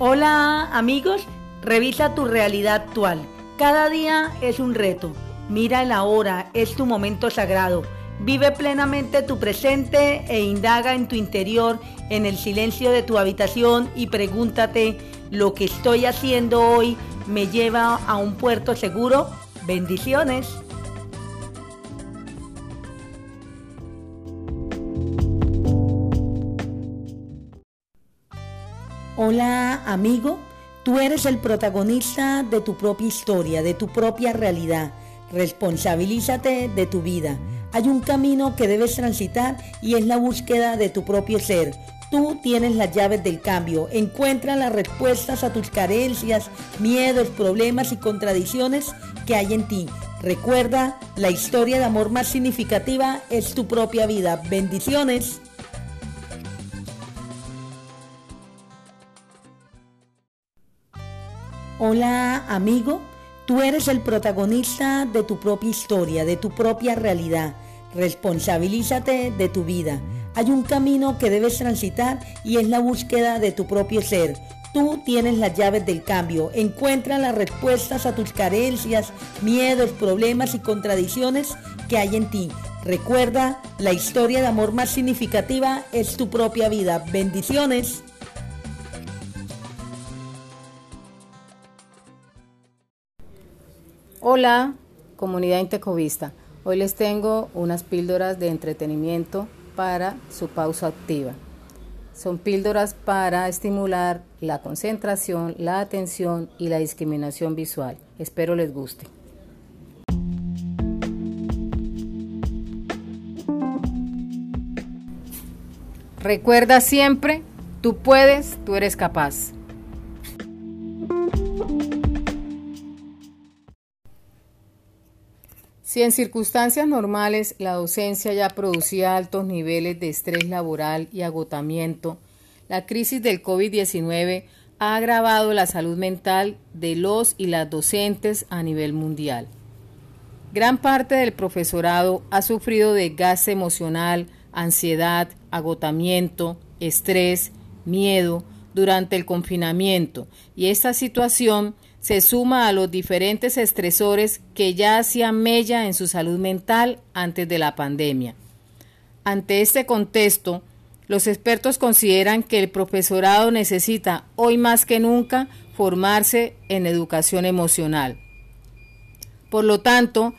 Hola amigos, revisa tu realidad actual. Cada día es un reto. Mira el ahora, es tu momento sagrado. Vive plenamente tu presente e indaga en tu interior, en el silencio de tu habitación y pregúntate, ¿lo que estoy haciendo hoy me lleva a un puerto seguro? Bendiciones. Hola amigo, tú eres el protagonista de tu propia historia, de tu propia realidad. Responsabilízate de tu vida. Hay un camino que debes transitar y es la búsqueda de tu propio ser. Tú tienes las llaves del cambio. Encuentra las respuestas a tus carencias, miedos, problemas y contradicciones que hay en ti. Recuerda, la historia de amor más significativa es tu propia vida. Bendiciones. Hola amigo, tú eres el protagonista de tu propia historia, de tu propia realidad. Responsabilízate de tu vida. Hay un camino que debes transitar y es la búsqueda de tu propio ser. Tú tienes las llaves del cambio. Encuentra las respuestas a tus carencias, miedos, problemas y contradicciones que hay en ti. Recuerda, la historia de amor más significativa es tu propia vida. Bendiciones. Hola, comunidad intecovista. Hoy les tengo unas píldoras de entretenimiento para su pausa activa. Son píldoras para estimular la concentración, la atención y la discriminación visual. Espero les guste. Recuerda siempre, tú puedes, tú eres capaz. Si en circunstancias normales la docencia ya producía altos niveles de estrés laboral y agotamiento, la crisis del COVID-19 ha agravado la salud mental de los y las docentes a nivel mundial. Gran parte del profesorado ha sufrido desgaste emocional, ansiedad, agotamiento, estrés, miedo durante el confinamiento y esta situación se suma a los diferentes estresores que ya hacían mella en su salud mental antes de la pandemia. Ante este contexto, los expertos consideran que el profesorado necesita hoy más que nunca formarse en educación emocional. Por lo tanto,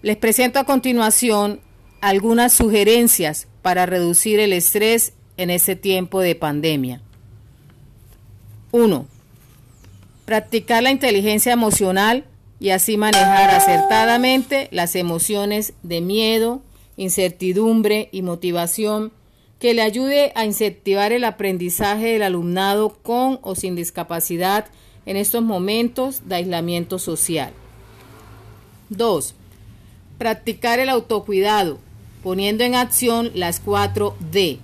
les presento a continuación algunas sugerencias para reducir el estrés en este tiempo de pandemia. 1 practicar la inteligencia emocional y así manejar acertadamente las emociones de miedo, incertidumbre y motivación que le ayude a incentivar el aprendizaje del alumnado con o sin discapacidad en estos momentos de aislamiento social. 2. Practicar el autocuidado, poniendo en acción las 4 D,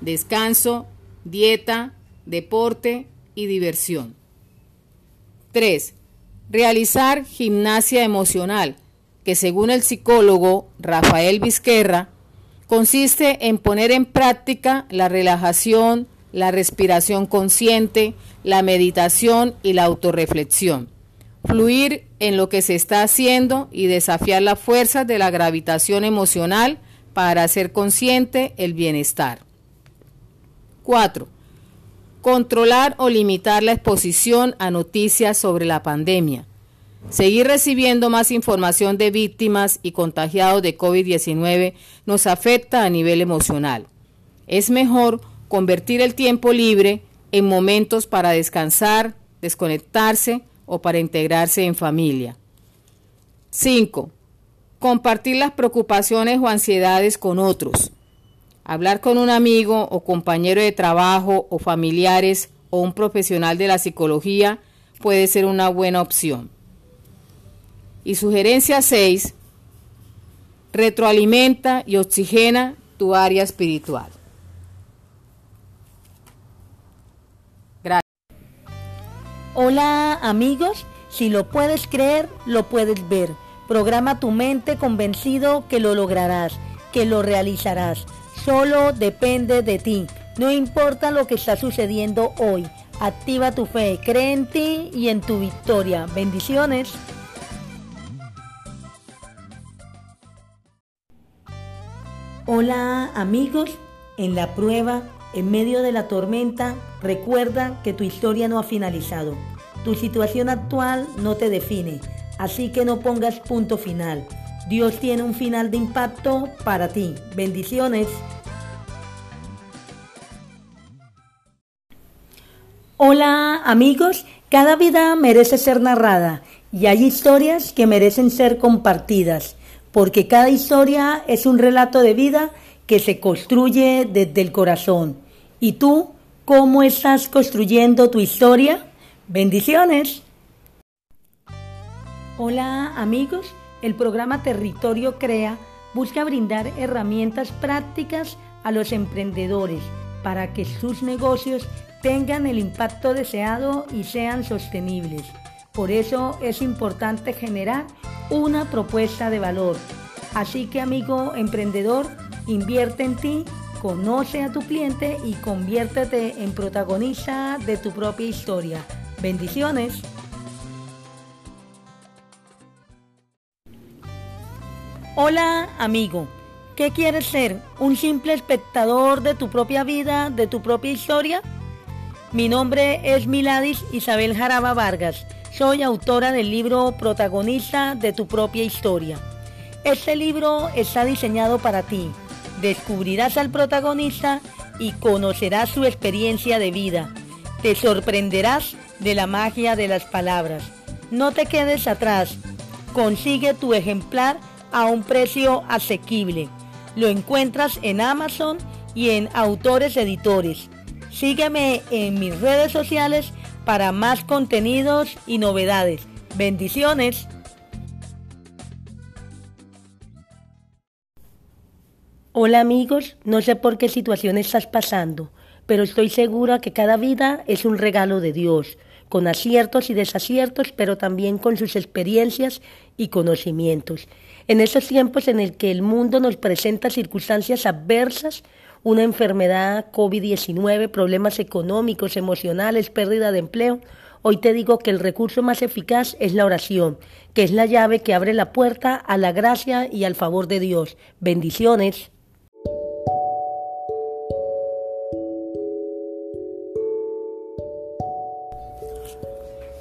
descanso, dieta, deporte y diversión. 3. Realizar gimnasia emocional, que según el psicólogo Rafael Vizquerra, consiste en poner en práctica la relajación, la respiración consciente, la meditación y la autorreflexión. Fluir en lo que se está haciendo y desafiar las fuerzas de la gravitación emocional para hacer consciente el bienestar. 4. Controlar o limitar la exposición a noticias sobre la pandemia. Seguir recibiendo más información de víctimas y contagiados de COVID-19 nos afecta a nivel emocional. Es mejor convertir el tiempo libre en momentos para descansar, desconectarse o para integrarse en familia. 5. Compartir las preocupaciones o ansiedades con otros. Hablar con un amigo o compañero de trabajo o familiares o un profesional de la psicología puede ser una buena opción. Y sugerencia 6. Retroalimenta y oxigena tu área espiritual. Gracias. Hola amigos, si lo puedes creer, lo puedes ver. Programa tu mente convencido que lo lograrás, que lo realizarás. Solo depende de ti. No importa lo que está sucediendo hoy. Activa tu fe, cree en ti y en tu victoria. Bendiciones. Hola amigos, en la prueba, en medio de la tormenta, recuerda que tu historia no ha finalizado. Tu situación actual no te define, así que no pongas punto final. Dios tiene un final de impacto para ti. Bendiciones. Hola amigos, cada vida merece ser narrada y hay historias que merecen ser compartidas, porque cada historia es un relato de vida que se construye desde el corazón. ¿Y tú cómo estás construyendo tu historia? Bendiciones. Hola amigos, el programa Territorio Crea busca brindar herramientas prácticas a los emprendedores para que sus negocios tengan el impacto deseado y sean sostenibles. Por eso es importante generar una propuesta de valor. Así que amigo emprendedor, invierte en ti, conoce a tu cliente y conviértete en protagonista de tu propia historia. Bendiciones. Hola amigo, ¿qué quieres ser? ¿Un simple espectador de tu propia vida, de tu propia historia? Mi nombre es Miladis Isabel Jaraba Vargas. Soy autora del libro Protagonista de tu propia historia. Este libro está diseñado para ti. Descubrirás al protagonista y conocerás su experiencia de vida. Te sorprenderás de la magia de las palabras. No te quedes atrás. Consigue tu ejemplar a un precio asequible. Lo encuentras en Amazon y en Autores Editores. Sígueme en mis redes sociales para más contenidos y novedades. Bendiciones. Hola amigos, no sé por qué situación estás pasando, pero estoy segura que cada vida es un regalo de Dios, con aciertos y desaciertos, pero también con sus experiencias y conocimientos. En esos tiempos en el que el mundo nos presenta circunstancias adversas, una enfermedad COVID-19, problemas económicos, emocionales, pérdida de empleo, hoy te digo que el recurso más eficaz es la oración, que es la llave que abre la puerta a la gracia y al favor de Dios. Bendiciones.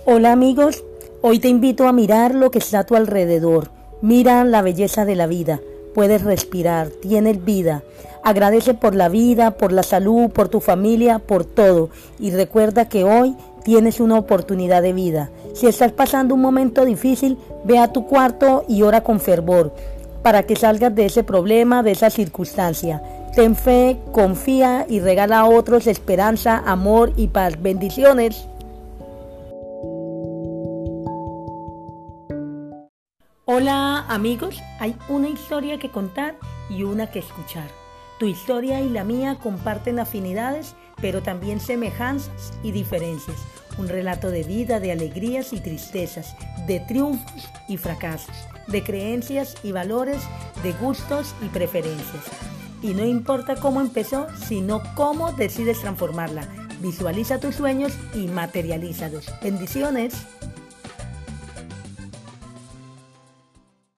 Hola amigos, hoy te invito a mirar lo que está a tu alrededor. Mira la belleza de la vida puedes respirar, tienes vida. Agradece por la vida, por la salud, por tu familia, por todo. Y recuerda que hoy tienes una oportunidad de vida. Si estás pasando un momento difícil, ve a tu cuarto y ora con fervor para que salgas de ese problema, de esa circunstancia. Ten fe, confía y regala a otros esperanza, amor y paz. Bendiciones. Hola amigos, hay una historia que contar y una que escuchar. Tu historia y la mía comparten afinidades, pero también semejanzas y diferencias. Un relato de vida, de alegrías y tristezas, de triunfos y fracasos, de creencias y valores, de gustos y preferencias. Y no importa cómo empezó, sino cómo decides transformarla. Visualiza tus sueños y materialízalos. Bendiciones.